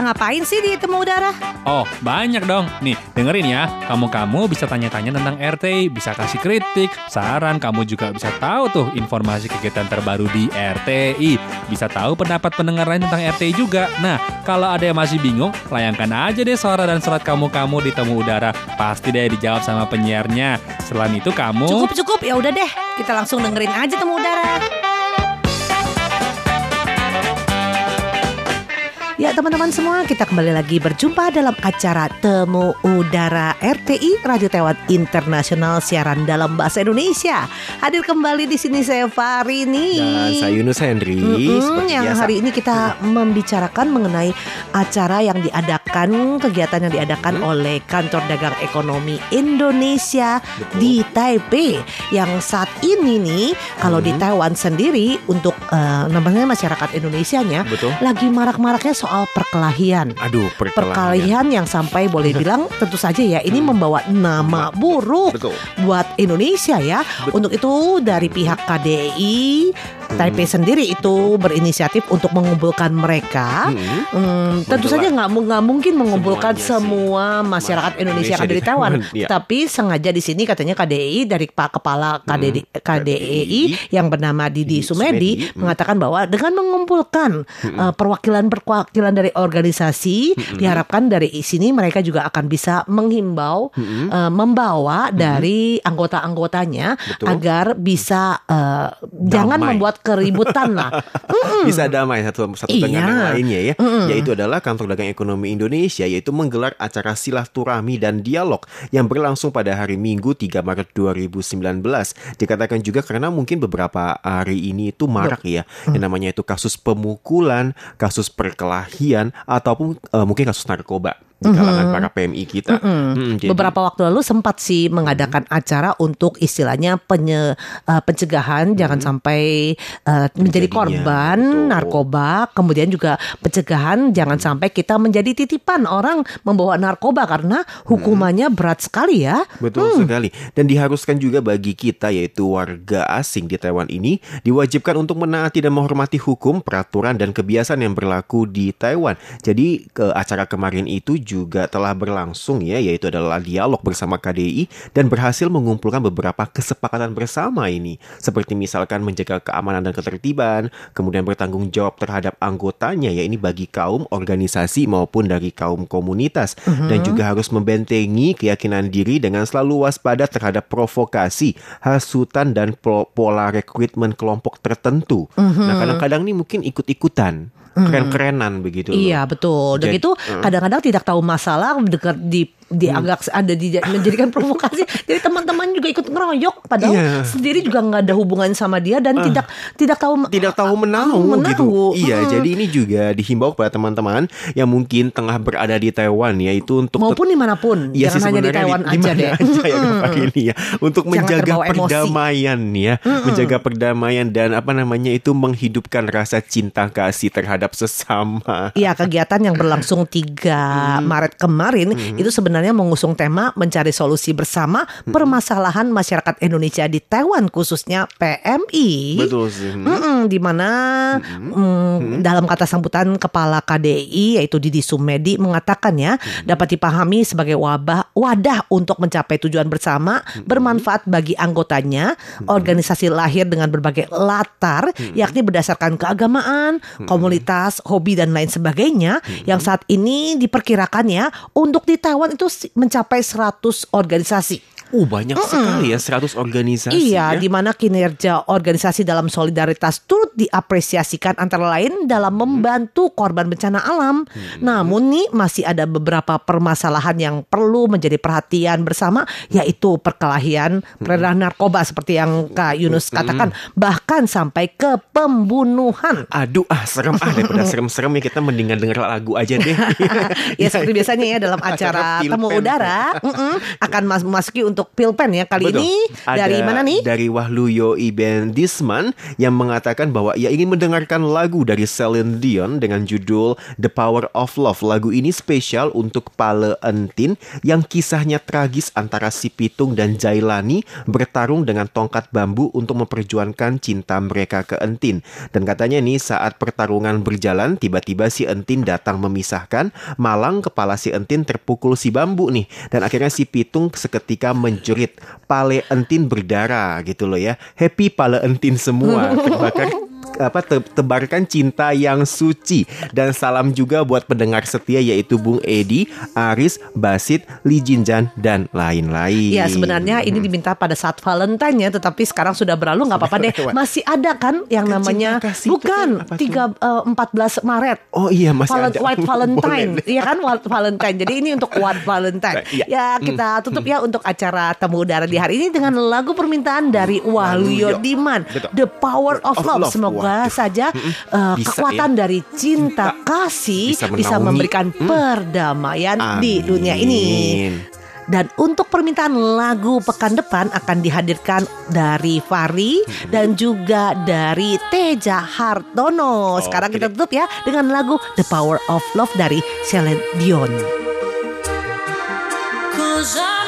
bisa ngapain sih di temu udara? Oh, banyak dong. Nih, dengerin ya. Kamu-kamu bisa tanya-tanya tentang RTI, bisa kasih kritik, saran. Kamu juga bisa tahu tuh informasi kegiatan terbaru di RTI. Bisa tahu pendapat pendengar lain tentang RTI juga. Nah, kalau ada yang masih bingung, layangkan aja deh suara dan surat kamu-kamu di temu udara. Pasti deh dijawab sama penyiarnya. Selain itu kamu... Cukup cukup, ya udah deh. Kita langsung dengerin aja temu udara. Ya teman-teman semua, kita kembali lagi berjumpa dalam acara Temu Udara RTI Radio Taiwan Internasional siaran dalam bahasa Indonesia. Hadir kembali di sini saya Farini dan saya Yunus Henry. Mm -hmm, yang biasa. hari ini kita membicarakan mengenai acara yang diadakan, kegiatan yang diadakan hmm. oleh Kantor Dagang Ekonomi Indonesia Betul. di Taipei. Yang saat ini nih, kalau hmm. di Taiwan sendiri untuk uh, namanya masyarakat Indonesia-nya lagi marak-maraknya soal soal perkelahian. Aduh, perkelahian. Perkelahian yang sampai boleh bilang tentu saja ya ini hmm. membawa nama buruk Betul. buat Indonesia ya. Betul. Untuk itu dari pihak KDI Taipei sendiri itu berinisiatif untuk mengumpulkan mereka. Hmm. Hmm, tentu saja nggak nggak mungkin mengumpulkan semua masyarakat Indonesia yang ada di Taiwan, ya. tapi sengaja di sini katanya KDI dari Pak Kepala KDI, hmm. KDI yang bernama Didi Sumedi hmm. mengatakan bahwa dengan mengumpulkan hmm. uh, perwakilan perwakilan dari organisasi hmm. diharapkan dari sini mereka juga akan bisa menghimbau hmm. uh, membawa hmm. dari anggota-anggotanya agar bisa uh, jangan membuat keributan lah. Bisa damai satu satu iya. dengan yang lainnya ya. Mm-mm. Yaitu adalah Kantor Dagang Ekonomi Indonesia yaitu menggelar acara silaturahmi dan dialog yang berlangsung pada hari Minggu 3 Maret 2019. Dikatakan juga karena mungkin beberapa hari ini itu marak ya mm. yang namanya itu kasus pemukulan, kasus perkelahian ataupun uh, mungkin kasus narkoba di kalangan mm-hmm. para PMI kita. Mm-hmm. Hmm, jadi, Beberapa waktu lalu sempat sih mengadakan mm-hmm. acara untuk istilahnya penye, uh, pencegahan mm-hmm. jangan sampai uh, menjadi korban betul. narkoba, kemudian juga pencegahan jangan sampai kita menjadi titipan orang membawa narkoba karena hukumannya mm-hmm. berat sekali ya. Betul hmm. sekali. Dan diharuskan juga bagi kita yaitu warga asing di Taiwan ini diwajibkan untuk menaati dan menghormati hukum, peraturan dan kebiasaan yang berlaku di Taiwan. Jadi ke acara kemarin itu juga telah berlangsung ya yaitu adalah dialog bersama KDI dan berhasil mengumpulkan beberapa kesepakatan bersama ini seperti misalkan menjaga keamanan dan ketertiban, kemudian bertanggung jawab terhadap anggotanya ya ini bagi kaum organisasi maupun dari kaum komunitas uh -huh. dan juga harus membentengi keyakinan diri dengan selalu waspada terhadap provokasi, hasutan dan pola rekrutmen kelompok tertentu. Uh -huh. Nah, kadang-kadang ini mungkin ikut-ikutan keren-kerenan begitu. Iya betul. Dan itu kadang-kadang tidak tahu masalah dekat di dianggap hmm. ada di menjadikan provokasi. Jadi teman-teman juga ikut ngeroyok padahal yeah. sendiri juga nggak ada hubungan sama dia dan uh, tidak tidak tahu tidak tahu menahu, menahu. gitu. Iya, hmm. jadi ini juga dihimbau kepada teman-teman yang mungkin tengah berada di Taiwan ya itu untuk maupun di mana pun ya jangan hanya di Taiwan di, aja deh. Aja ya, ini ya untuk jangan menjaga perdamaian ya, hmm. menjaga perdamaian dan apa namanya itu menghidupkan rasa cinta kasih terhadap sesama. Iya, kegiatan yang berlangsung 3 hmm. Maret kemarin hmm. itu sebenarnya sebenarnya mengusung tema mencari solusi bersama hmm. permasalahan masyarakat Indonesia di Taiwan khususnya PMI. Betul sih. Hmm. Mm di mana hmm. Mm, dalam kata sambutan kepala KDI yaitu Didi Sumedi mengatakan ya hmm. dapat dipahami sebagai wabah wadah untuk mencapai tujuan bersama hmm. bermanfaat bagi anggotanya hmm. organisasi lahir dengan berbagai latar hmm. yakni berdasarkan keagamaan, hmm. komunitas, hobi dan lain sebagainya hmm. yang saat ini diperkirakan ya untuk di Taiwan itu mencapai 100 organisasi. Uh banyak mm -mm. sekali ya 100 organisasi Iya ya? di mana kinerja organisasi dalam solidaritas turut diapresiasikan antara lain dalam membantu korban bencana alam hmm. Namun nih masih ada beberapa permasalahan yang perlu menjadi perhatian bersama Yaitu perkelahian peredaran hmm. narkoba seperti yang Kak Yunus hmm. katakan Bahkan sampai ke pembunuhan Aduh ah serem ah daripada serem-serem ya kita mendingan denger lagu aja deh Ya seperti biasanya ya dalam acara, acara temu udara mm -mm, akan mas masuki untuk untuk Pilpen ya kali Betul. ini Ada dari mana nih? Dari Wahluyo Iben Disman yang mengatakan bahwa ia ingin mendengarkan lagu dari Celine Dion dengan judul The Power of Love. Lagu ini spesial untuk Pale Entin yang kisahnya tragis antara si Pitung dan Jailani bertarung dengan tongkat bambu untuk memperjuangkan cinta mereka ke Entin. Dan katanya nih saat pertarungan berjalan tiba-tiba si Entin datang memisahkan, malang kepala si Entin terpukul si bambu nih dan akhirnya si Pitung seketika menjerit pale Entin berdarah gitu loh ya. Happy pale Entin semua terbakar apa te- tebarkan cinta yang suci dan salam juga buat pendengar setia yaitu Bung Edi, Aris, Basit, Lee Jinjan dan lain-lain. Ya sebenarnya ini diminta pada saat Valentine ya, tetapi sekarang sudah berlalu nggak apa-apa deh. Masih ada kan yang Kan namanya bukan kan tiga eh, empat belas Maret. Oh iya masih Valen- ada. White Valentine, iya kan White Valentine. Jadi ini untuk White Valentine. Iya. Ya kita tutup ya untuk acara temu udara di hari ini dengan lagu permintaan dari Waluyo. Diman. The Power of, Of Love. Love. Semoga Waduh. saja Bisa kekuatan ya. dari cinta kasih bisa bisa, memberikan perdamaian di Amin. dunia ini. Dan untuk permintaan lagu pekan depan akan dihadirkan dari Fari dan juga dari Teja Hartono. Sekarang kita tutup ya dengan lagu The Power of Love dari Celine Dion. Cause I